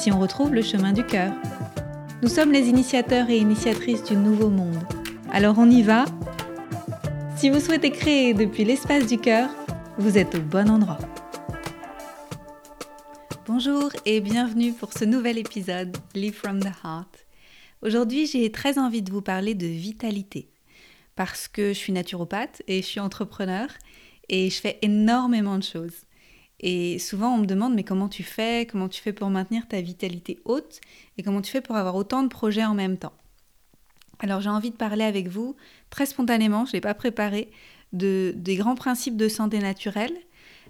si on retrouve le chemin du cœur. Nous sommes les initiateurs et initiatrices du nouveau monde. Alors on y va Si vous souhaitez créer depuis l'espace du cœur, vous êtes au bon endroit. Bonjour et bienvenue pour ce nouvel épisode Live from the Heart. Aujourd'hui j'ai très envie de vous parler de vitalité parce que je suis naturopathe et je suis entrepreneur et je fais énormément de choses. Et souvent, on me demande, mais comment tu fais? Comment tu fais pour maintenir ta vitalité haute? Et comment tu fais pour avoir autant de projets en même temps? Alors, j'ai envie de parler avec vous très spontanément, je ne l'ai pas préparé, de, des grands principes de santé naturelle,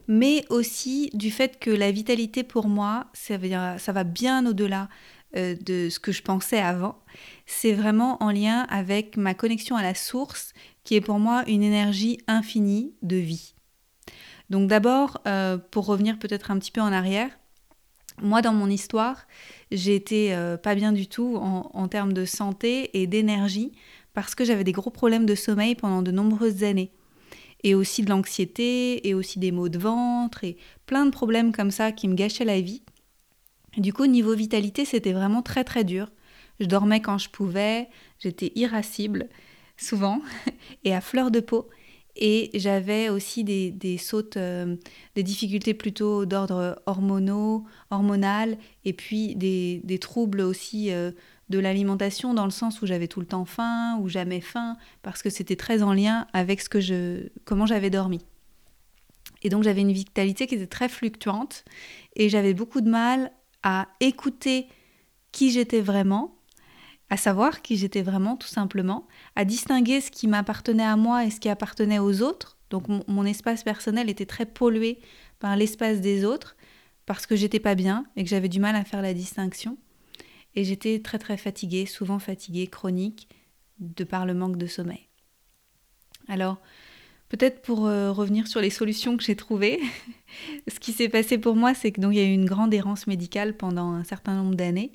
mais aussi du fait que la vitalité pour moi, ça va, bien au-delà euh, de ce que je pensais avant. C'est vraiment en lien avec ma connexion à la source, qui est pour moi une énergie infinie de vie. Donc d'abord, euh, pour revenir peut-être un petit peu en arrière, moi dans mon histoire, j'ai été euh, pas bien du tout en, termes de santé et d'énergie parce que j'avais des gros problèmes de sommeil pendant de nombreuses années. Et aussi de l'anxiété, et aussi des maux de ventre, et plein de problèmes comme ça qui me gâchaient la vie. du coup, niveau vitalité, c'était vraiment très très dur. Je dormais quand je pouvais, j'étais irascible, souvent, et à fleur de peau. Et j'avais aussi des, sautes, euh, des difficultés plutôt d'ordre hormonaux, hormonal, et puis des, des troubles aussi euh, de l'alimentation, dans le sens où j'avais tout le temps faim, ou jamais faim, parce que c'était très en lien avec ce que je, comment j'avais dormi. Et donc j'avais une vitalité qui était très fluctuante, et j'avais beaucoup de mal à écouter qui j'étais vraiment, à savoir qui j'étais vraiment tout simplement, à distinguer ce qui m'appartenait à moi et ce qui appartenait aux autres. Donc mon, espace personnel était très pollué par l'espace des autres parce que j'étais pas bien et que j'avais du mal à faire la distinction. Et j'étais très très fatiguée, souvent fatiguée, chronique, de par le manque de sommeil. Alors, peut-être pour euh, revenir sur les solutions que j'ai trouvées, ce qui s'est passé pour moi, c'est que donc il y a eu une grande errance médicale pendant un certain nombre d'années.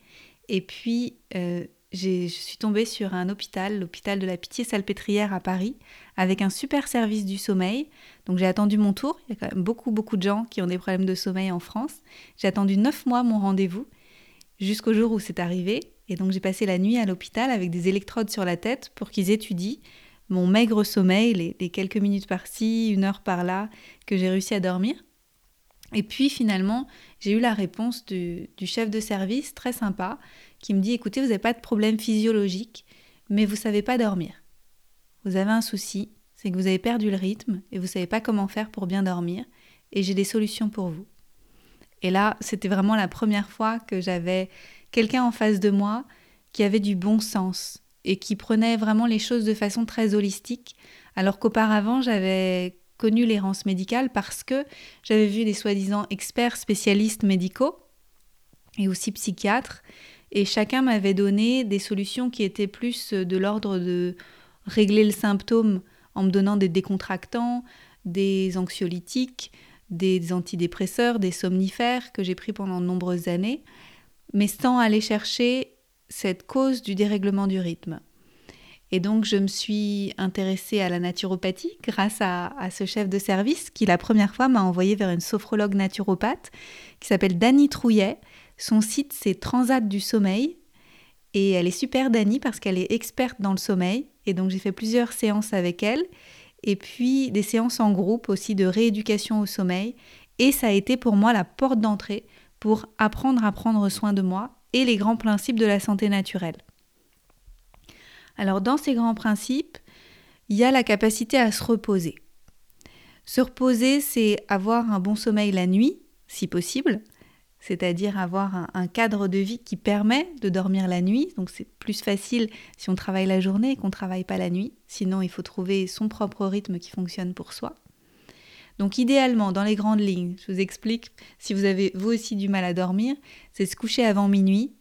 Et puis, euh, je suis tombée sur un hôpital, l'hôpital de la Pitié-Salpêtrière à Paris, avec un super service du sommeil. Donc j'ai attendu mon tour. Il y a quand même beaucoup, beaucoup de gens qui ont des problèmes de sommeil en France. J'ai attendu neuf mois mon rendez-vous, jusqu'au jour où c'est arrivé. Et donc j'ai passé la nuit à l'hôpital avec des électrodes sur la tête pour qu'ils étudient mon maigre sommeil, les, quelques minutes par-ci, une heure par-là, que j'ai réussi à dormir. Et puis finalement, j'ai eu la réponse du, chef de service, très sympa, qui me dit écoutez, vous n'avez pas de problème physiologique, mais vous ne savez pas dormir. Vous avez un souci, c'est que vous avez perdu le rythme et vous ne savez pas comment faire pour bien dormir, et j'ai des solutions pour vous. Et là, c'était vraiment la première fois que j'avais quelqu'un en face de moi qui avait du bon sens et qui prenait vraiment les choses de façon très holistique, alors qu'auparavant, j'avais connu l'errance médicale parce que j'avais vu des soi-disant experts spécialistes médicaux et aussi psychiatres et chacun m'avait donné des solutions qui étaient plus de l'ordre de régler le symptôme en me donnant des décontractants, des anxiolytiques, des antidépresseurs, des somnifères que j'ai pris pendant de nombreuses années, mais sans aller chercher cette cause du dérèglement du rythme. Et donc je me suis intéressée à la naturopathie grâce à, ce chef de service qui la première fois m'a envoyé vers une sophrologue naturopathe qui s'appelle Dany Trouillet, son site, c'est Transat du sommeil. Et elle est super Dani parce qu'elle est experte dans le sommeil. Et donc j'ai fait plusieurs séances avec elle. Et puis des séances en groupe aussi de rééducation au sommeil. Et ça a été pour moi la porte d'entrée pour apprendre à prendre soin de moi et les grands principes de la santé naturelle. Alors dans ces grands principes, il y a la capacité à se reposer. Se reposer, c'est avoir un bon sommeil la nuit, si possible, c'est-à-dire avoir un, cadre de vie qui permet de dormir la nuit. Donc c'est plus facile si on travaille la journée et qu'on ne travaille pas la nuit. Sinon, il faut trouver son propre rythme qui fonctionne pour soi. Donc idéalement, dans les grandes lignes, je vous explique, si vous avez vous aussi du mal à dormir, c'est se coucher avant minuit,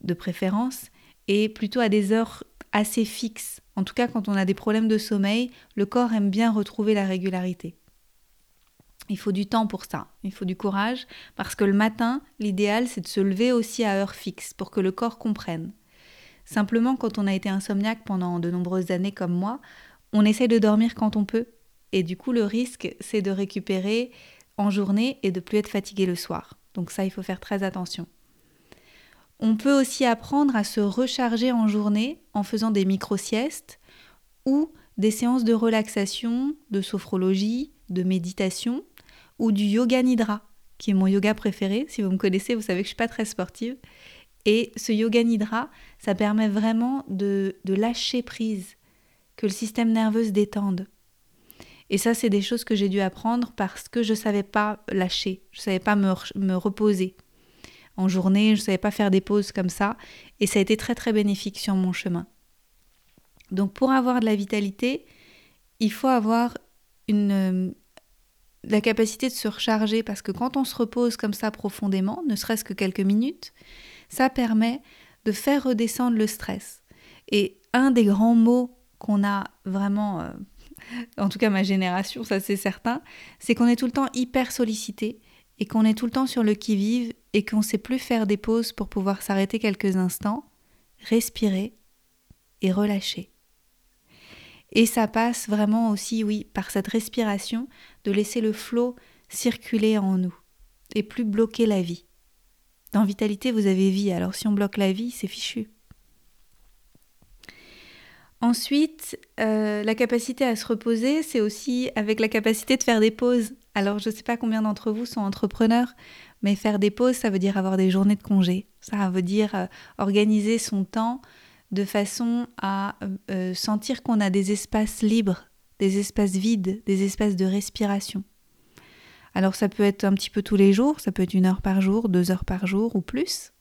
de préférence, et plutôt à des heures assez fixes. En tout cas, quand on a des problèmes de sommeil, le corps aime bien retrouver la régularité. Il faut du temps pour ça, il faut du courage, parce que le matin, l'idéal, c'est de se lever aussi à heure fixe pour que le corps comprenne. Simplement, quand on a été insomniaque pendant de nombreuses années comme moi, on essaie de dormir quand on peut. Et du coup, le risque, c'est de récupérer en journée et de plus être fatigué le soir. Donc ça, il faut faire très attention. On peut aussi apprendre à se recharger en journée en faisant des micro-siestes ou des séances de relaxation, de sophrologie, de méditation ou du yoga nidra, qui est mon yoga préféré. Si vous me connaissez, vous savez que je suis pas très sportive. Et ce yoga nidra, ça permet vraiment de, lâcher prise, que le système nerveux se détende. Et ça, c'est des choses que j'ai dû apprendre parce que je ne savais pas lâcher, je ne savais pas me, reposer. En journée, je ne savais pas faire des pauses comme ça. Et ça a été très très bénéfique sur mon chemin. Donc pour avoir de la vitalité, il faut avoir une, la capacité de se recharger parce que quand on se repose comme ça profondément, ne serait-ce que quelques minutes, ça permet de faire redescendre le stress. Et un des grands mots qu'on a vraiment, euh, en tout cas ma génération, ça c'est certain, c'est qu'on est tout le temps hyper sollicité et qu'on est tout le temps sur le qui-vive et qu'on ne sait plus faire des pauses pour pouvoir s'arrêter quelques instants, respirer et relâcher. Et ça passe vraiment aussi, oui, par cette respiration, de laisser le flot circuler en nous et plus bloquer la vie. Dans vitalité, vous avez vie, alors si on bloque la vie, c'est fichu. Ensuite, euh, la capacité à se reposer, c'est aussi avec la capacité de faire des pauses. Alors, je ne sais pas combien d'entre vous sont entrepreneurs, mais faire des pauses, ça veut dire avoir des journées de congé. Ça veut dire euh, organiser son temps de façon à euh, sentir qu'on a des espaces libres, des espaces vides, des espaces de respiration. Alors ça peut être un petit peu tous les jours, ça peut être une heure par jour, deux heures par jour ou plus.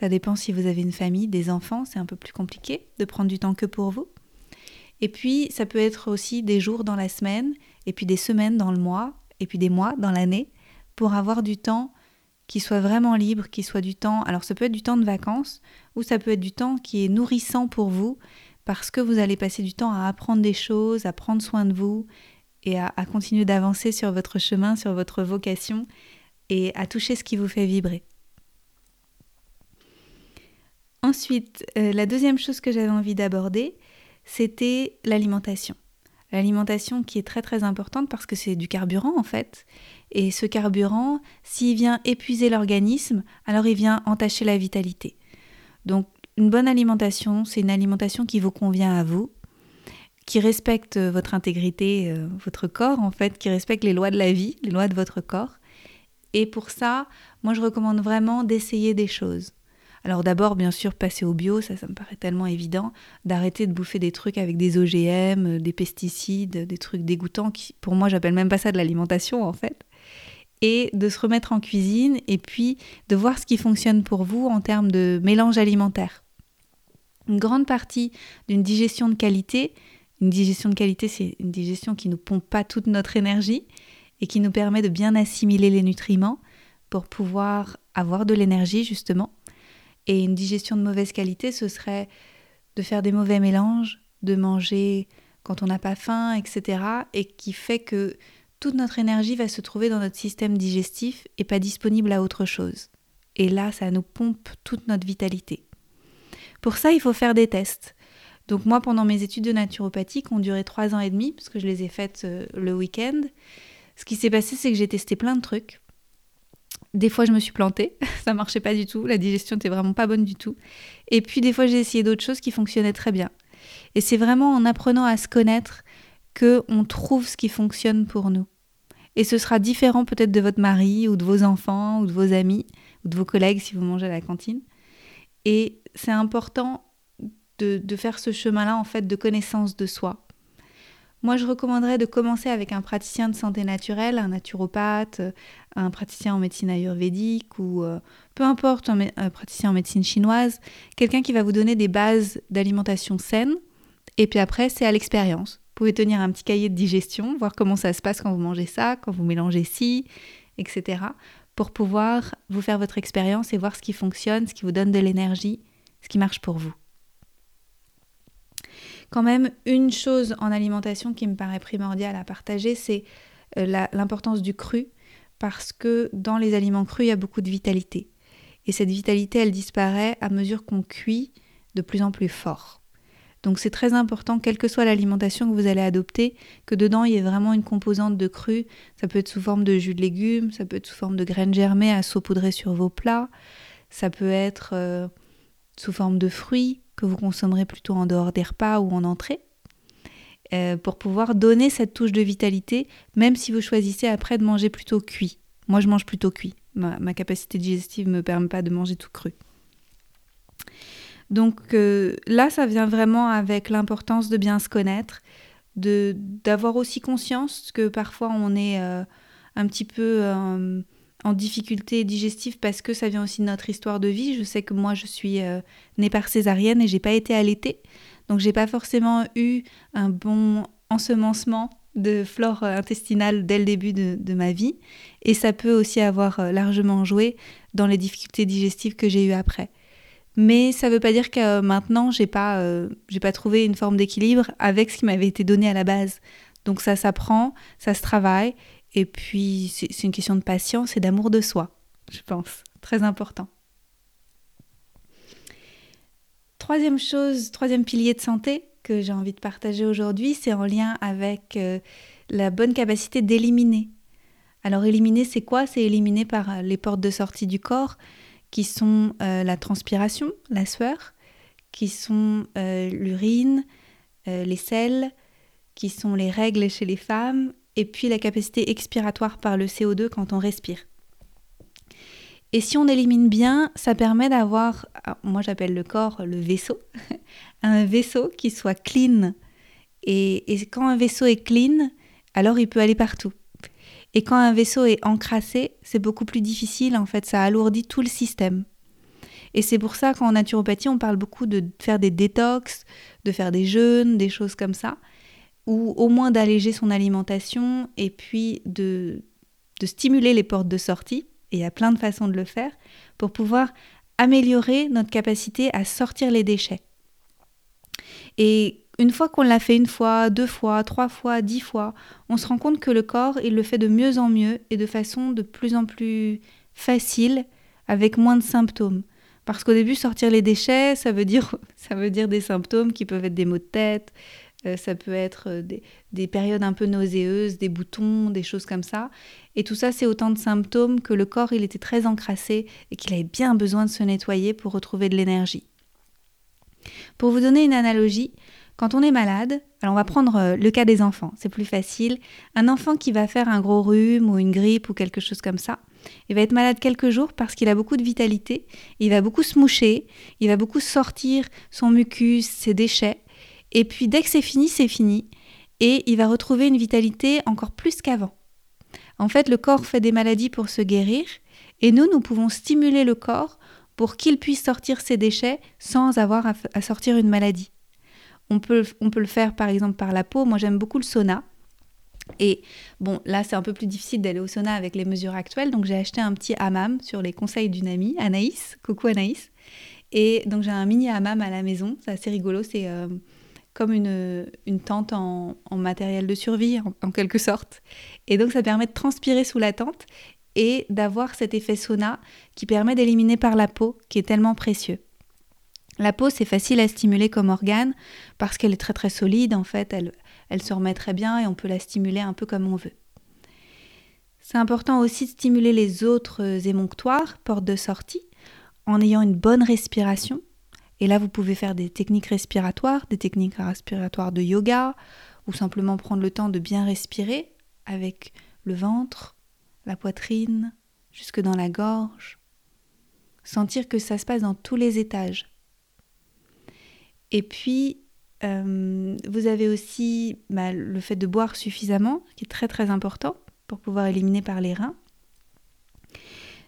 Ça dépend si vous avez une famille, des enfants, c'est un peu plus compliqué de prendre du temps que pour vous. Et puis ça peut être aussi des jours dans la semaine, et puis des semaines dans le mois, et puis des mois dans l'année, pour avoir du temps qui soit vraiment libre, qui soit du temps. Alors ça peut être du temps de vacances ou ça peut être du temps qui est nourrissant pour vous parce que vous allez passer du temps à apprendre des choses, à prendre soin de vous et à, continuer d'avancer sur votre chemin, sur votre vocation et à toucher ce qui vous fait vibrer. Ensuite, euh, la deuxième chose que j'avais envie d'aborder, c'était l'alimentation. L'alimentation qui est très très importante parce que c'est du carburant en fait. Et ce carburant, s'il vient épuiser l'organisme, alors il vient entacher la vitalité. Donc une bonne alimentation, c'est une alimentation qui vous convient à vous, qui respecte votre intégrité, euh, votre corps en fait, qui respecte les lois de la vie, les lois de votre corps. Et pour ça, moi je recommande vraiment d'essayer des choses. Alors d'abord, bien sûr, passer au bio, ça, ça me paraît tellement évident, d'arrêter de bouffer des trucs avec des OGM, euh, des pesticides, des trucs dégoûtants qui, pour moi, j'appelle même pas ça de l'alimentation en fait. Et de se remettre en cuisine et puis de voir ce qui fonctionne pour vous en termes de mélange alimentaire. Une grande partie d'une digestion de qualité, une digestion de qualité, c'est une digestion qui ne pompe pas toute notre énergie et qui nous permet de bien assimiler les nutriments pour pouvoir avoir de l'énergie justement et une digestion de mauvaise qualité, ce serait de faire des mauvais mélanges, de manger quand on n'a pas faim, etc. Et qui fait que toute notre énergie va se trouver dans notre système digestif et pas disponible à autre chose. Et là, ça nous pompe toute notre vitalité. Pour ça, il faut faire des tests. Donc moi, pendant mes études de naturopathie, qui ont duré trois ans et demi, parce que je les ai faites euh, le week-end, ce qui s'est passé, c'est que j'ai testé plein de trucs. Des fois, je me suis plantée, ça marchait pas du tout, la digestion n'était vraiment pas bonne du tout. Et puis, des fois, j'ai essayé d'autres choses qui fonctionnaient très bien. Et c'est vraiment en apprenant à se connaître que on trouve ce qui fonctionne pour nous. Et ce sera différent peut-être de votre mari ou de vos enfants ou de vos amis ou de vos collègues si vous mangez à la cantine. Et c'est important de, faire ce chemin-là en fait de connaissance de soi moi, je recommanderais de commencer avec un praticien de santé naturelle, un naturopathe, euh, un praticien en médecine ayurvédique ou euh, peu importe, un, praticien en médecine chinoise, quelqu'un qui va vous donner des bases d'alimentation saine. Et puis après, c'est à l'expérience. Pouvez tenir un petit cahier de digestion, voir comment ça se passe quand vous mangez ça, quand vous mélangez ci, etc. pour pouvoir vous faire votre expérience et voir ce qui fonctionne, ce qui vous donne de l'énergie, ce qui marche pour vous. Quand même, une chose en alimentation qui me paraît primordiale à partager, c'est euh, l'importance du cru, parce que dans les aliments crus, il y a beaucoup de vitalité. Et cette vitalité, elle disparaît à mesure qu'on cuit de plus en plus fort. Donc c'est très important, quelle que soit l'alimentation que vous allez adopter, que dedans il y ait vraiment une composante de cru. Ça peut être sous forme de jus de légumes, ça peut être sous forme de graines germées à saupoudrer sur vos plats, ça peut être euh, sous forme de fruits que vous consommerez plutôt en dehors des repas ou en entrée. Euh, pour pouvoir donner cette touche de vitalité, même si vous choisissez après de manger plutôt cuit. Moi, je mange plutôt cuit. Ma, ma capacité digestive ne me permet pas de manger tout cru. Donc euh, là, ça vient vraiment avec l'importance de bien se connaître, de d'avoir aussi conscience que parfois on est euh, un petit peu euh, en difficulté digestive parce que ça vient aussi de notre histoire de vie. Je sais que moi, je suis née par césarienne et j'ai pas été allaitée, donc j'ai pas forcément eu un bon ensemencement de flore intestinale dès le début de, ma vie. Et ça peut aussi avoir largement joué dans les difficultés digestives que j'ai eues après. Mais ça ne veut pas dire que maintenant, j'ai pas, euh, pas trouvé une forme d'équilibre avec ce qui m'avait été donné à la base. Donc ça s'apprend, ça se travaille, et puis c'est une question de patience et d'amour de soi, je pense. Très important. Troisième chose, troisième pilier de santé que j'ai envie de partager aujourd'hui, c'est en lien avec euh, la bonne capacité d'éliminer. Alors éliminer, c'est quoi? C'est éliminer par les portes de sortie du corps qui sont euh, la transpiration, la sueur, qui sont euh, l'urine, euh, les selles, qui sont les règles chez les femmes, et puis la capacité expiratoire par le CO2 quand on respire. Et si on élimine bien, ça permet d'avoir, ah, moi j'appelle le corps le vaisseau, un vaisseau qui soit clean. Et, et quand un vaisseau est clean, alors il peut aller partout. Et quand un vaisseau est encrassé, c'est beaucoup plus difficile, en fait, ça alourdit tout le système. Et c'est pour ça qu'en naturopathie, on parle beaucoup de faire des détox, de faire des jeûnes, des choses comme ça, ou au moins d'alléger son alimentation et puis de, de stimuler les portes de sortie, et il y a plein de façons de le faire, pour pouvoir améliorer notre capacité à sortir les déchets. Et une fois qu'on l'a fait une fois, deux fois, trois fois, dix fois, on se rend compte que le corps, il le fait de mieux en mieux et de façon de plus en plus facile, avec moins de symptômes. Parce qu'au début, sortir les déchets, ça veut dire, des symptômes qui peuvent être des maux de tête, euh, ça peut être euh, des, des, périodes un peu nauséeuses, des boutons, des choses comme ça. Et tout ça, c'est autant de symptômes que le corps, il était très encrassé et qu'il avait bien besoin de se nettoyer pour retrouver de l'énergie. Pour vous donner une analogie, quand on est malade, alors on va prendre euh, le cas des enfants, c'est plus facile. Un enfant qui va faire un gros rhume ou une grippe ou quelque chose comme ça, il va être malade quelques jours parce qu'il a beaucoup de vitalité, il va beaucoup se moucher, il va beaucoup sortir son mucus, ses déchets, et puis dès que c'est fini, c'est fini, et il va retrouver une vitalité encore plus qu'avant. En fait, le corps fait des maladies pour se guérir, et nous, nous pouvons stimuler le corps pour qu'il puisse sortir ses déchets sans avoir à sortir une maladie. On peut, le faire par exemple par la peau. Moi j'aime beaucoup le sauna. Et bon, là c'est un peu plus difficile d'aller au sauna avec les mesures actuelles, donc j'ai acheté un petit hammam sur les conseils d'une amie, Anaïs. Coucou Anaïs. Et donc j'ai un mini hammam à la maison, c'est assez rigolo, c'est euh, comme une, une tente en, matériel de survie en, quelque sorte. Et donc ça permet de transpirer sous la tente et d'avoir cet effet sauna qui permet d'éliminer par la peau, qui est tellement précieux. La peau, c'est facile à stimuler comme organe parce qu'elle est très très solide, en fait, elle, se remet très bien et on peut la stimuler un peu comme on veut. C'est important aussi de stimuler les autres émonctoires, portes de sortie, en ayant une bonne respiration. Et là, vous pouvez faire des techniques respiratoires, des techniques respiratoires de yoga, ou simplement prendre le temps de bien respirer avec le ventre, la poitrine, jusque dans la gorge. Sentir que ça se passe dans tous les étages. Et puis, euh, vous avez aussi bah, le fait de boire suffisamment, qui est très très important pour pouvoir éliminer par les reins.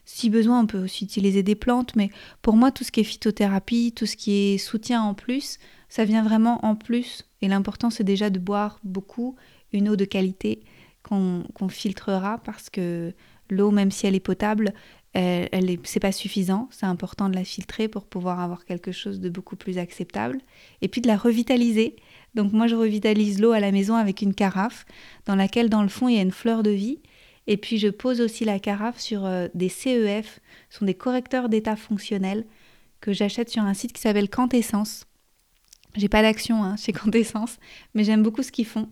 Si besoin, on peut aussi utiliser des plantes, mais pour moi, tout ce qui est phytothérapie, tout ce qui est soutien en plus, ça vient vraiment en plus. Et l'important, c'est déjà de boire beaucoup une eau de qualité qu'on filtrera parce que L'eau, même si elle est potable, c'est pas suffisant. C'est important de la filtrer pour pouvoir avoir quelque chose de beaucoup plus acceptable. Et puis de la revitaliser. Donc moi, je revitalise l'eau à la maison avec une carafe dans laquelle, dans le fond, il y a une fleur de vie. Et puis je pose aussi la carafe sur euh, des CEF, ce sont des correcteurs d'état fonctionnel que j'achète sur un site qui s'appelle Quantessence. J'ai pas d'action hein, chez Quantessence, mais j'aime beaucoup ce qu'ils font.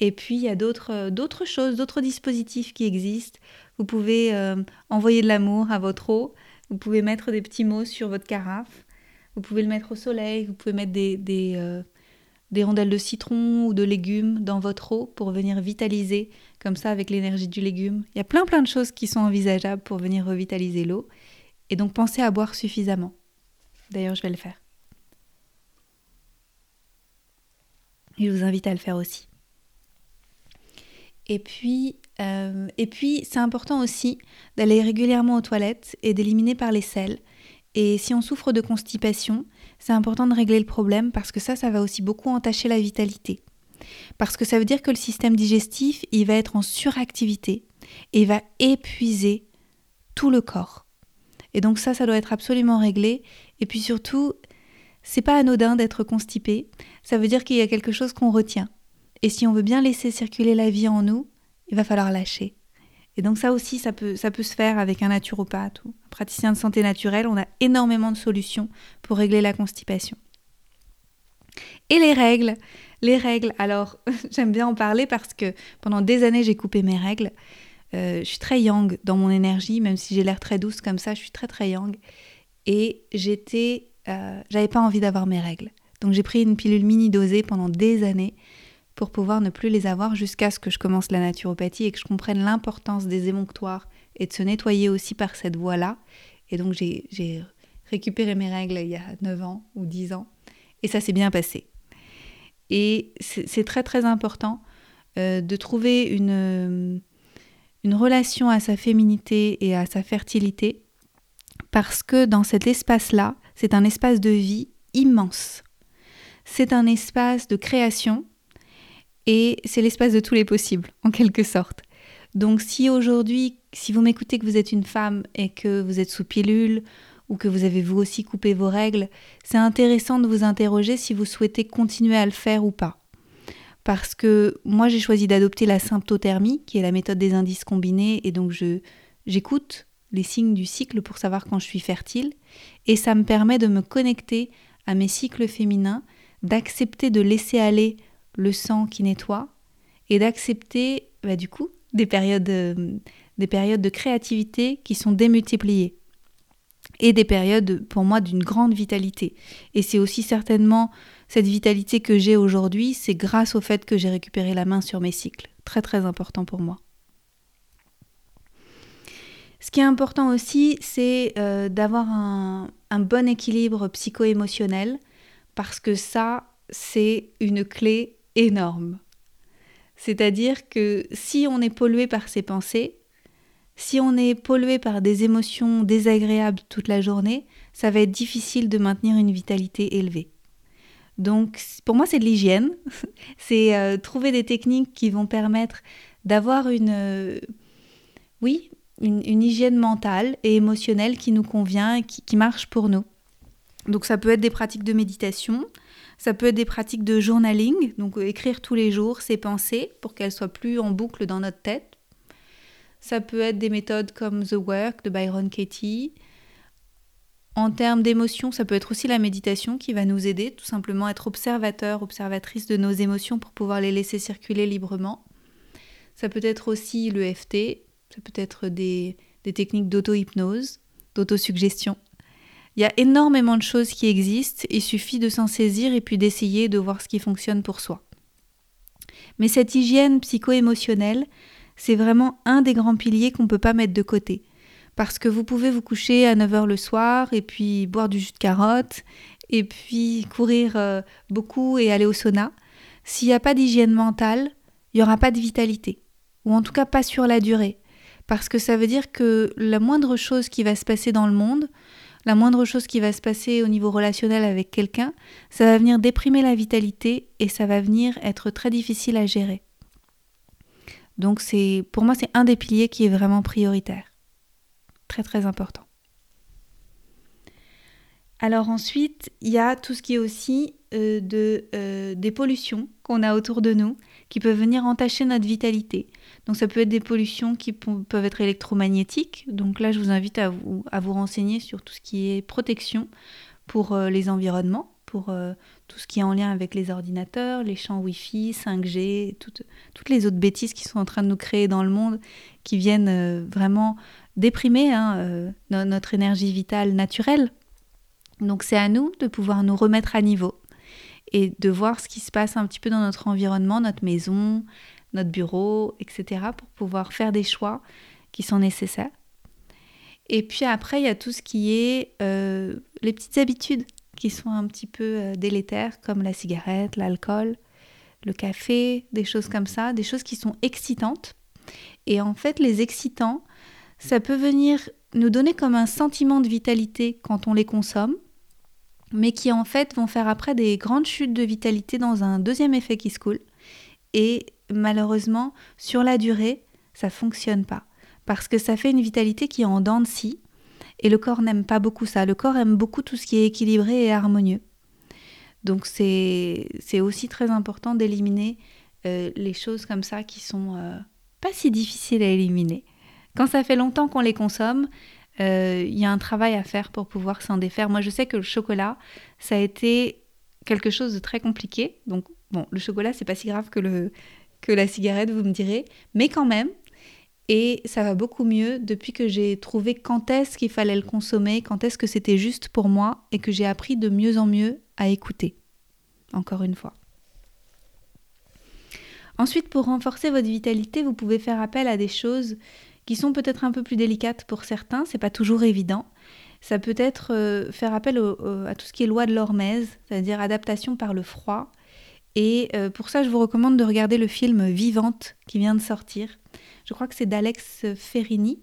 Et puis il y a d'autres euh, d'autres choses, d'autres dispositifs qui existent. Vous pouvez euh, envoyer de l'amour à votre eau, vous pouvez mettre des petits mots sur votre carafe, vous pouvez le mettre au soleil, vous pouvez mettre des, des, des rondelles de citron ou de légumes dans votre eau pour venir vitaliser comme ça avec l'énergie du légume. Il y a plein plein de choses qui sont envisageables pour venir revitaliser l'eau. Et donc pensez à boire suffisamment. D'ailleurs, je vais le faire. Et je vous invite à le faire aussi. Et puis, euh, et puis c'est important aussi d'aller régulièrement aux toilettes et d'éliminer par les selles. Et si on souffre de constipation, c'est important de régler le problème parce que ça, ça va aussi beaucoup entacher la vitalité. Parce que ça veut dire que le système digestif, il va être en suractivité et va épuiser tout le corps. Et donc ça, ça doit être absolument réglé. Et puis surtout, c'est pas anodin d'être constipé. Ça veut dire qu'il y a quelque chose qu'on retient. Et si on veut bien laisser circuler la vie en nous, il va falloir lâcher. Et donc ça aussi, ça peut, se faire avec un naturopathe ou un praticien de santé naturelle. On a énormément de solutions pour régler la constipation. Et les règles, les règles, alors j'aime bien en parler parce que pendant des années j'ai coupé mes règles. Euh, je suis très yang dans mon énergie, même si j'ai l'air très douce comme ça, je suis très très yang. Et j'étais, euh, j'avais pas envie d'avoir mes règles. Donc j'ai pris une pilule mini dosée pendant des années pour pouvoir ne plus les avoir jusqu'à ce que je commence la naturopathie et que je comprenne l'importance des émonctoires et de se nettoyer aussi par cette voie-là. Et donc j'ai récupéré mes règles il y a 9 ans ou 10 ans et ça s'est bien passé. Et c'est très très important euh, de trouver une, une relation à sa féminité et à sa fertilité parce que dans cet espace-là, c'est un espace de vie immense. C'est un espace de création et c'est l'espace de tous les possibles, en quelque sorte. Donc si aujourd'hui, si vous m'écoutez que vous êtes une femme et que vous êtes sous pilule, ou que vous avez vous aussi coupé vos règles, c'est intéressant de vous interroger si vous souhaitez continuer à le faire ou pas. Parce que moi j'ai choisi d'adopter la symptothermie, qui est la méthode des indices combinés, et donc je j'écoute les signes du cycle pour savoir quand je suis fertile, et ça me permet de me connecter à mes cycles féminins, d'accepter de laisser aller le sang qui nettoie et d'accepter bah, du coup des périodes, euh, des périodes de créativité qui sont démultipliées et des périodes pour moi d'une grande vitalité. Et c'est aussi certainement cette vitalité que j'ai aujourd'hui, c'est grâce au fait que j'ai récupéré la main sur mes cycles. Très très important pour moi. Ce qui est important aussi, c'est euh, d'avoir un, un bon équilibre psycho-émotionnel, parce que ça, c'est une clé énorme. C'est-à-dire que si on est pollué par ses pensées, si on est pollué par des émotions désagréables toute la journée, ça va être difficile de maintenir une vitalité élevée. Donc pour moi c'est de l'hygiène, c'est euh, trouver des techniques qui vont permettre d'avoir une, euh, oui, une, hygiène mentale et émotionnelle qui nous convient et qui marche pour nous. Donc ça peut être des pratiques de méditation, ça peut être des pratiques de journaling, donc euh, écrire tous les jours ses pensées pour qu'elles soient plus en boucle dans notre tête. Ça peut être des méthodes comme The Work de Byron Katie. En termes d'émotions, ça peut être aussi la méditation qui va nous aider, tout simplement être observateur, observatrice de nos émotions pour pouvoir les laisser circuler librement. Ça peut être aussi l'EFT, ça peut être des, des techniques d'auto-hypnose, d'autosuggestion. Il y a énormément de choses qui existent, il suffit de s'en saisir et puis d'essayer de voir ce qui fonctionne pour soi. Mais cette hygiène psycho-émotionnelle, c'est vraiment un des grands piliers qu'on ne peut pas mettre de côté. Parce que vous pouvez vous coucher à 9h le soir et puis boire du jus de carotte et puis courir euh, beaucoup et aller au sauna. S'il n'y a pas d'hygiène mentale, il n'y aura pas de vitalité. Ou en tout cas pas sur la durée. Parce que ça veut dire que la moindre chose qui va se passer dans le monde, la moindre chose qui va se passer au niveau relationnel avec quelqu'un, ça va venir déprimer la vitalité et ça va venir être très difficile à gérer. Donc c'est pour moi c'est un des piliers qui est vraiment prioritaire. Très très important. Alors ensuite, il y a tout ce qui est aussi euh, euh, des pollutions qu'on a autour de nous qui peuvent venir entacher notre vitalité. Donc ça peut être des pollutions qui peuvent être électromagnétiques. Donc là, je vous invite à vous, à vous renseigner sur tout ce qui est protection pour euh, les environnements, pour tout ce qui est en lien avec les ordinateurs, les champs Wi-Fi, 5G, toutes, toutes les autres bêtises qui sont en train de nous créer dans le monde, qui viennent vraiment déprimer hein, notre énergie vitale naturelle. Donc c'est à nous de pouvoir nous remettre à niveau et de voir ce qui se passe un petit peu dans notre environnement, notre maison, notre bureau, etc., pour pouvoir faire des choix qui sont nécessaires. Et puis après, il y a tout ce qui est euh, les petites habitudes qui sont un petit peu euh, délétères, comme la cigarette, l'alcool, le café, des choses comme ça, des choses qui sont excitantes. Et en fait, les excitants, ça peut venir nous donner comme un sentiment de vitalité quand on les consomme, mais qui en fait vont faire après des grandes chutes de vitalité dans un deuxième effet qui se coule. Et malheureusement, sur la durée, ça fonctionne pas. Parce que ça fait une vitalité qui est en dents de scie. Et le corps n'aime pas beaucoup ça. Le corps aime beaucoup tout ce qui est équilibré et harmonieux. Donc c'est aussi très important d'éliminer euh, les choses comme ça qui sont euh, pas si difficiles à éliminer. Quand ça fait longtemps qu'on les consomme, euh, il y a un travail à faire pour pouvoir s'en défaire. Moi, je sais que le chocolat, ça a été quelque chose de très compliqué. Donc, bon, le chocolat, c'est pas si grave que, le, que la cigarette, vous me direz, mais quand même. Et ça va beaucoup mieux depuis que j'ai trouvé quand est-ce qu'il fallait le consommer, quand est-ce que c'était juste pour moi et que j'ai appris de mieux en mieux à écouter. Encore une fois. Ensuite, pour renforcer votre vitalité, vous pouvez faire appel à des choses qui sont peut-être un peu plus délicates pour certains, c'est pas toujours évident. Ça peut être euh, faire appel à tout ce qui est loi de l'hormèse, c'est-à-dire adaptation par le froid. Et euh, pour ça, je vous recommande de regarder le film Vivante qui vient de sortir. Je crois que c'est d'Alex Ferrini,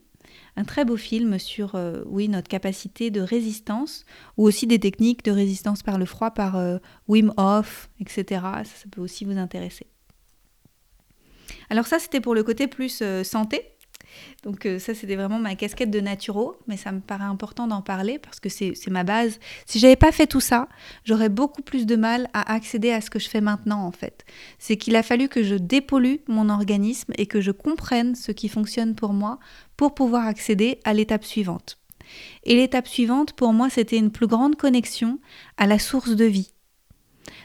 un très beau film sur euh, oui notre capacité de résistance ou aussi des techniques de résistance par le froid par Wim Hof, etc. Ça, ça, peut aussi vous intéresser. Alors ça, c'était pour le côté plus santé. Donc euh, ça, c'était vraiment ma casquette de naturo, mais ça me paraît important d'en parler parce que c'est ma base. Si j'avais pas fait tout ça, j'aurais beaucoup plus de mal à accéder à ce que je fais maintenant en fait. C'est qu'il a fallu que je dépollue mon organisme et que je comprenne ce qui fonctionne pour moi pour pouvoir accéder à l'étape suivante. Et l'étape suivante, pour moi, c'était une plus grande connexion à la source de vie.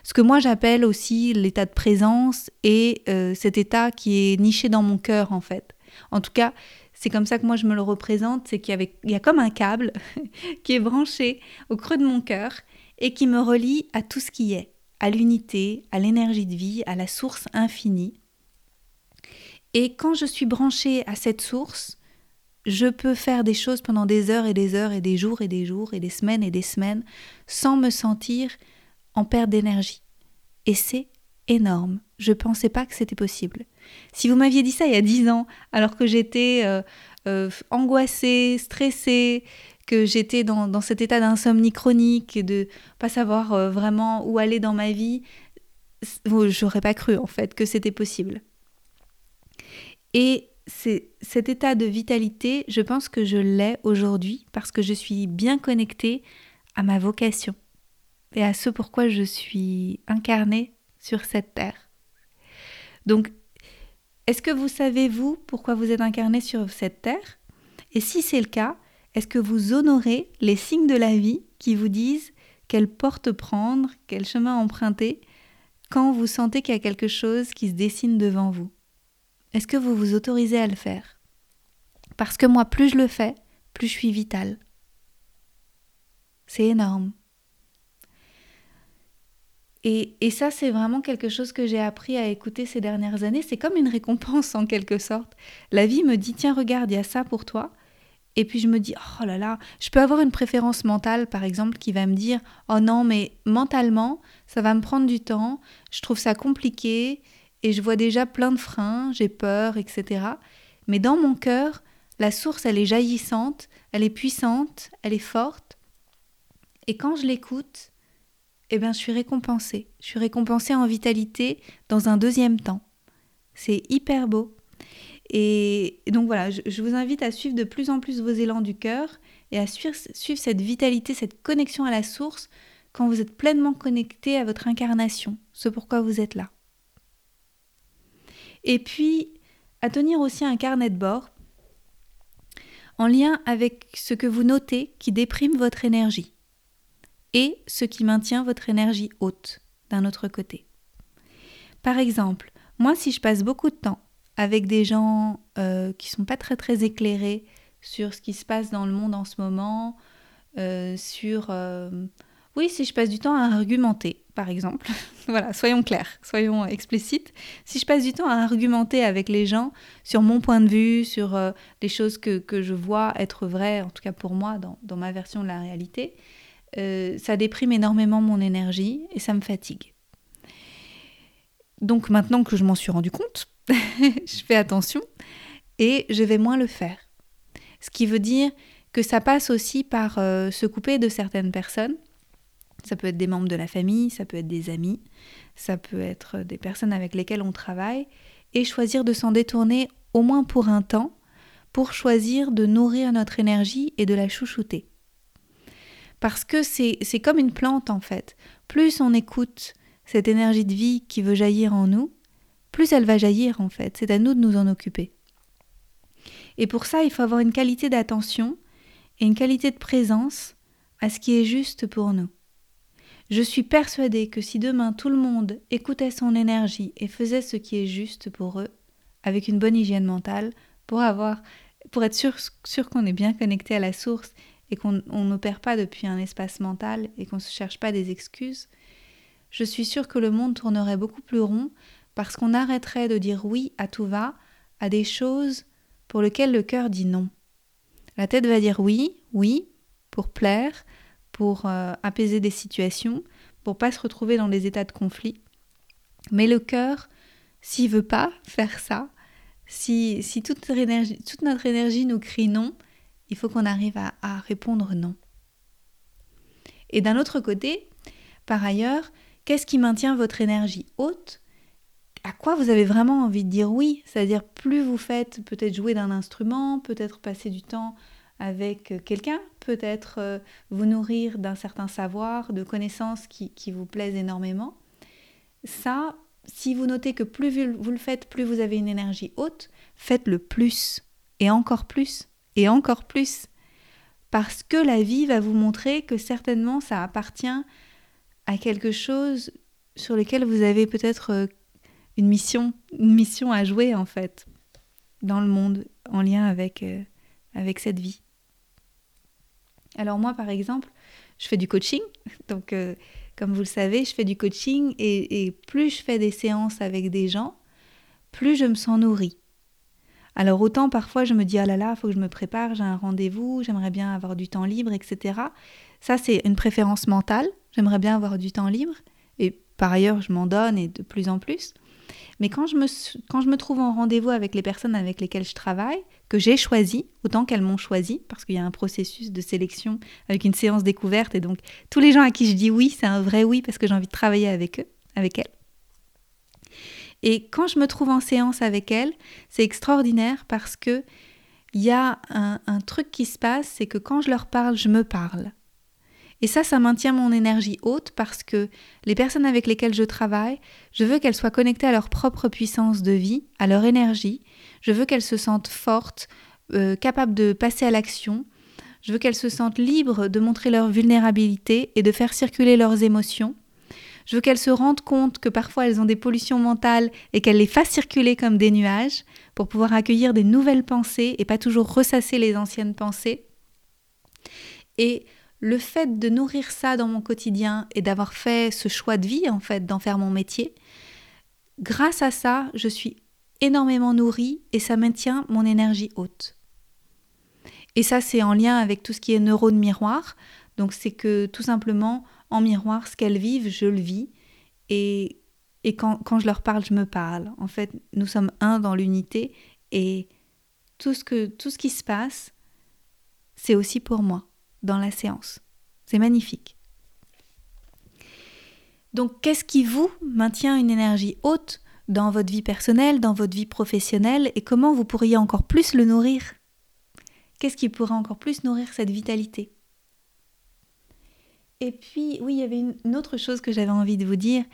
Ce que moi j'appelle aussi l'état de présence et euh, cet état qui est niché dans mon cœur en fait. En tout cas, c'est comme ça que moi je me le représente, c'est qu'il y, a comme un câble qui est branché au creux de mon cœur et qui me relie à tout ce qui est, à l'unité, à l'énergie de vie, à la source infinie. Et quand je suis branchée à cette source, je peux faire des choses pendant des heures et des heures et des jours et des jours et des semaines et des semaines sans me sentir en perte d'énergie. Et c'est énorme. Je ne pensais pas que c'était possible. Si vous m'aviez dit ça il y a dix ans, alors que j'étais euh, euh, angoissée, stressée, que j'étais dans, cet état d'insomnie chronique et de pas savoir euh, vraiment où aller dans ma vie, j'aurais pas cru en fait que c'était possible. Et cet état de vitalité, je pense que je l'ai aujourd'hui parce que je suis bien connectée à ma vocation et à ce pourquoi je suis incarnée sur cette terre. Donc, est-ce que vous savez, vous, pourquoi vous êtes incarné sur cette terre? Et si c'est le cas, est-ce que vous honorez les signes de la vie qui vous disent quelle porte prendre, quel chemin emprunter quand vous sentez qu'il y a quelque chose qui se dessine devant vous? Est-ce que vous vous autorisez à le faire? Parce que moi, plus je le fais, plus je suis vitale. C'est énorme. Et, ça, c'est vraiment quelque chose que j'ai appris à écouter ces dernières années. C'est comme une récompense en quelque sorte. La vie me dit, tiens, regarde, il y a ça pour toi. Et puis je me dis, oh là là, je peux avoir une préférence mentale, par exemple, qui va me dire, oh non, mais mentalement, ça va me prendre du temps, je trouve ça compliqué, et je vois déjà plein de freins, j'ai peur, etc. Mais dans mon cœur, la source, elle est jaillissante, elle est puissante, elle est forte. Et quand je l'écoute, eh bien, je suis récompensée. Je suis récompensée en vitalité dans un deuxième temps. C'est hyper beau. Et donc voilà, je, vous invite à suivre de plus en plus vos élans du cœur et à suivre, suivre cette vitalité, cette connexion à la source quand vous êtes pleinement connecté à votre incarnation, ce pourquoi vous êtes là. Et puis, à tenir aussi un carnet de bord en lien avec ce que vous notez qui déprime votre énergie et ce qui maintient votre énergie haute d'un autre côté. Par exemple, moi si je passe beaucoup de temps avec des gens euh, qui sont pas très très éclairés sur ce qui se passe dans le monde en ce moment, euh, sur euh, oui si je passe du temps à argumenter par exemple, voilà soyons clairs, soyons explicites, si je passe du temps à argumenter avec les gens sur mon point de vue, sur les choses que, je vois être vraies, en tout cas pour moi dans ma version de la réalité, ça déprime énormément mon énergie et ça me fatigue. Donc maintenant que je m'en suis rendu compte, je fais attention et je vais moins le faire. Ce qui veut dire que ça passe aussi par euh, se couper de certaines personnes. Ça peut être des membres de la famille, ça peut être des amis, ça peut être des personnes avec lesquelles on travaille, et choisir de s'en détourner au moins pour un temps, pour choisir de nourrir notre énergie et de la chouchouter. Parce que c'est comme une plante en fait. Plus on écoute cette énergie de vie qui veut jaillir en nous, plus elle va jaillir en fait. C'est à nous de nous en occuper. Et pour ça, il faut avoir une qualité d'attention et une qualité de présence à ce qui est juste pour nous. Je suis persuadée que si demain tout le monde écoutait son énergie et faisait ce qui est juste pour eux, avec une bonne hygiène mentale, pour avoir, pour être sûr, sûr qu'on est bien connecté à la source et qu'on n'opère pas depuis un espace mental et qu'on ne cherche pas des excuses, je suis sûre que le monde tournerait beaucoup plus rond parce qu'on arrêterait de dire oui à tout va à des choses pour lesquelles le cœur dit non. La tête va dire oui, oui, pour plaire, pour euh, apaiser des situations, pour pas se retrouver dans des états de conflit. Mais le cœur, s'il veut pas faire ça, si, si toute notre énergie nous crie non, il faut qu'on arrive à répondre non. Et d'un autre côté, par ailleurs, Qu'est-ce qui maintient votre énergie haute? À quoi vous avez vraiment envie de dire oui? C'est-à-dire plus vous faites peut-être jouer d'un instrument, peut-être passer du temps avec quelqu'un, peut-être euh, vous nourrir d'un certain savoir, de connaissances qui, vous plaisent énormément. Ça, si vous notez que plus vous le faites, plus vous avez une énergie haute, faites-le plus, et encore plus, et encore plus. Parce que la vie va vous montrer que certainement ça appartient à quelque chose sur lequel vous avez peut-être euh, une mission, une mission à jouer en fait dans le monde en lien avec, euh, avec cette vie. Alors moi par exemple, je fais du coaching, donc euh, comme vous le savez, je fais du coaching et, et, plus je fais des séances avec des gens, plus je me sens nourrie. Alors autant parfois je me dis ah là là, faut que je me prépare, j'ai un rendez-vous, j'aimerais bien avoir du temps libre, etc. Ça c'est une préférence mentale J'aimerais bien avoir du temps libre et par ailleurs je m'en donne et de plus en plus. Mais quand je me, quand je me trouve en rendez-vous avec les personnes avec lesquelles je travaille, que j'ai choisi, autant qu'elles m'ont choisi, parce qu'il y a un processus de sélection avec une séance découverte, et donc tous les gens à qui je dis oui, c'est un vrai oui parce que j'ai envie de travailler avec eux, avec elles. Et quand je me trouve en séance avec elles, c'est extraordinaire parce que il y a un, un truc qui se passe, c'est que quand je leur parle, je me parle. Et ça, ça maintient mon énergie haute parce que les personnes avec lesquelles je travaille, je veux qu'elles soient connectées à leur propre puissance de vie, à leur énergie. Je veux qu'elles se sentent fortes, euh, capables de passer à l'action. Je veux qu'elles se sentent libres de montrer leur vulnérabilité et de faire circuler leurs émotions. Je veux qu'elles se rendent compte que parfois elles ont des pollutions mentales et qu'elles les fassent circuler comme des nuages pour pouvoir accueillir des nouvelles pensées et pas toujours ressasser les anciennes pensées. Et le fait de nourrir ça dans mon quotidien et d'avoir fait ce choix de vie, en fait, d'en faire mon métier, grâce à ça, je suis énormément nourrie et ça maintient mon énergie haute. Et ça, c'est en lien avec tout ce qui est neurones miroir. Donc, c'est que tout simplement, en miroir, ce qu'elles vivent, je le vis. Et, quand, quand, je leur parle, je me parle. En fait, nous sommes un dans l'unité et tout ce, que, tout ce qui se passe, c'est aussi pour moi dans la séance. C'est magnifique. Donc qu'est-ce qui vous maintient une énergie haute dans votre vie personnelle, dans votre vie professionnelle, et comment vous pourriez encore plus le nourrir? Qu'est-ce qui pourrait encore plus nourrir cette vitalité? Et puis, oui, il y avait une autre chose que j'avais envie de vous dire,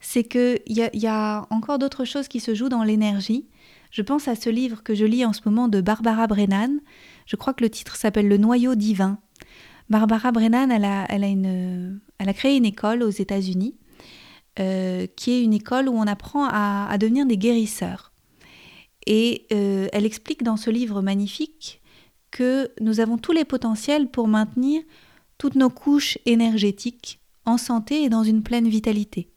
c'est qu'il y, y a, encore d'autres choses qui se jouent dans l'énergie. Je pense à ce livre que je lis en ce moment de Barbara Brennan. Je crois que le titre s'appelle Le noyau divin. Barbara Brennan, elle a, créé une école aux États-Unis, euh, qui est une école où on apprend à, à devenir des guérisseurs. Et euh, elle explique dans ce livre magnifique que nous avons tous les potentiels pour maintenir toutes nos couches énergétiques en santé et dans une pleine vitalité.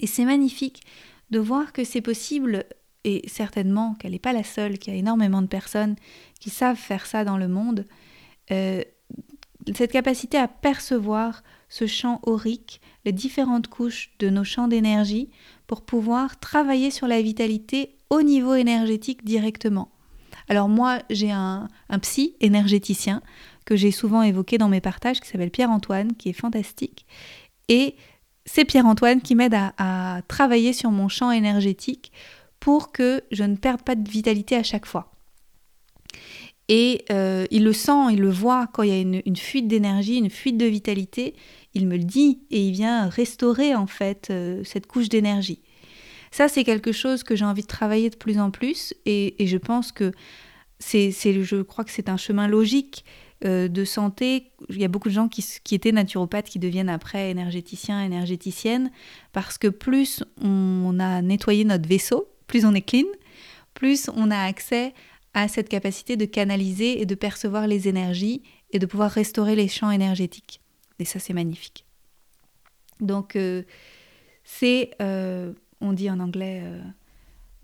Et c'est magnifique de voir que c'est possible, et certainement qu'elle n'est pas la seule, qu'il y a énormément de personnes qui savent faire ça dans le monde, euh, cette capacité à percevoir ce champ aurique, les différentes couches de nos champs d'énergie, pour pouvoir travailler sur la vitalité au niveau énergétique directement. Alors moi, j'ai un, un psy énergéticien que j'ai souvent évoqué dans mes partages, qui s'appelle Pierre-Antoine, qui est fantastique. Et c'est Pierre-Antoine qui m'aide à, travailler sur mon champ énergétique pour que je ne perde pas de vitalité à chaque fois. Et euh, il le sent, il le voit quand il y a une, fuite d'énergie, une fuite de vitalité, il me le dit et il vient restaurer en fait euh, cette couche d'énergie. Ça, c'est quelque chose que j'ai envie de travailler de plus en plus et, et je pense que c'est, je crois que c'est un chemin logique euh, de santé, il y a beaucoup de gens qui, étaient naturopathes qui deviennent après énergéticiens, énergéticiennes, parce que plus on a nettoyé notre vaisseau, plus on est clean, plus on a accès à cette capacité de canaliser et de percevoir les énergies et de pouvoir restaurer les champs énergétiques. Et ça, c'est magnifique. Donc, euh, c'est, euh, on dit en anglais,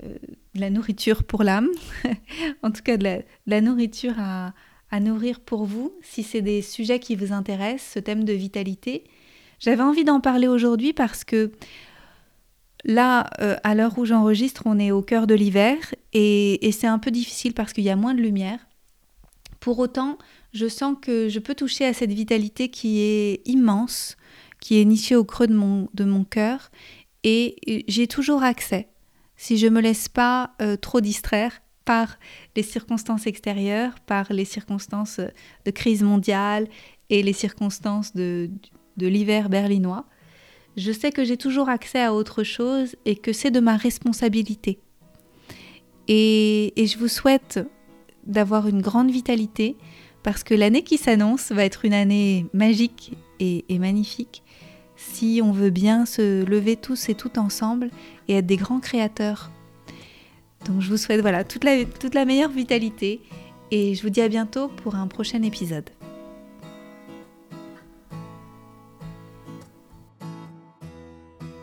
de la nourriture pour l'âme, en tout cas de la nourriture à, à nourrir pour vous, si c'est des sujets qui vous intéressent, ce thème de vitalité. J'avais envie d'en parler aujourd'hui parce que là, euh, à l'heure où j'enregistre, on est au cœur de l'hiver et, c'est un peu difficile parce qu'il y a moins de lumière. Pour autant, je sens que je peux toucher à cette vitalité qui est immense, qui est nichée au creux de mon, cœur et j'ai toujours accès. Si je me laisse pas euh, trop distraire, par les circonstances extérieures, par les circonstances de crise mondiale et les circonstances de, l'hiver berlinois. Je sais que j'ai toujours accès à autre chose et que c'est de ma responsabilité. Et, je vous souhaite d'avoir une grande vitalité parce que l'année qui s'annonce va être une année magique et, et magnifique si on veut bien se lever tous et toutes ensemble et être des grands créateurs donc je vous souhaite voilà toute la, meilleure vitalité et je vous dis à bientôt pour un prochain épisode.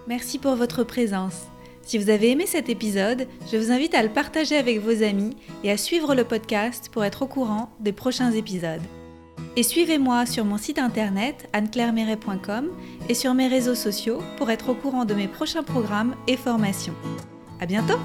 Merci pour votre présence. Si vous avez aimé cet épisode, je vous invite à le partager avec vos amis et à suivre le podcast pour être au courant des prochains épisodes. Et suivez-moi sur mon site internet anneclairemeret.com et sur mes réseaux sociaux pour être au courant de mes prochains programmes et formations. À bientôt!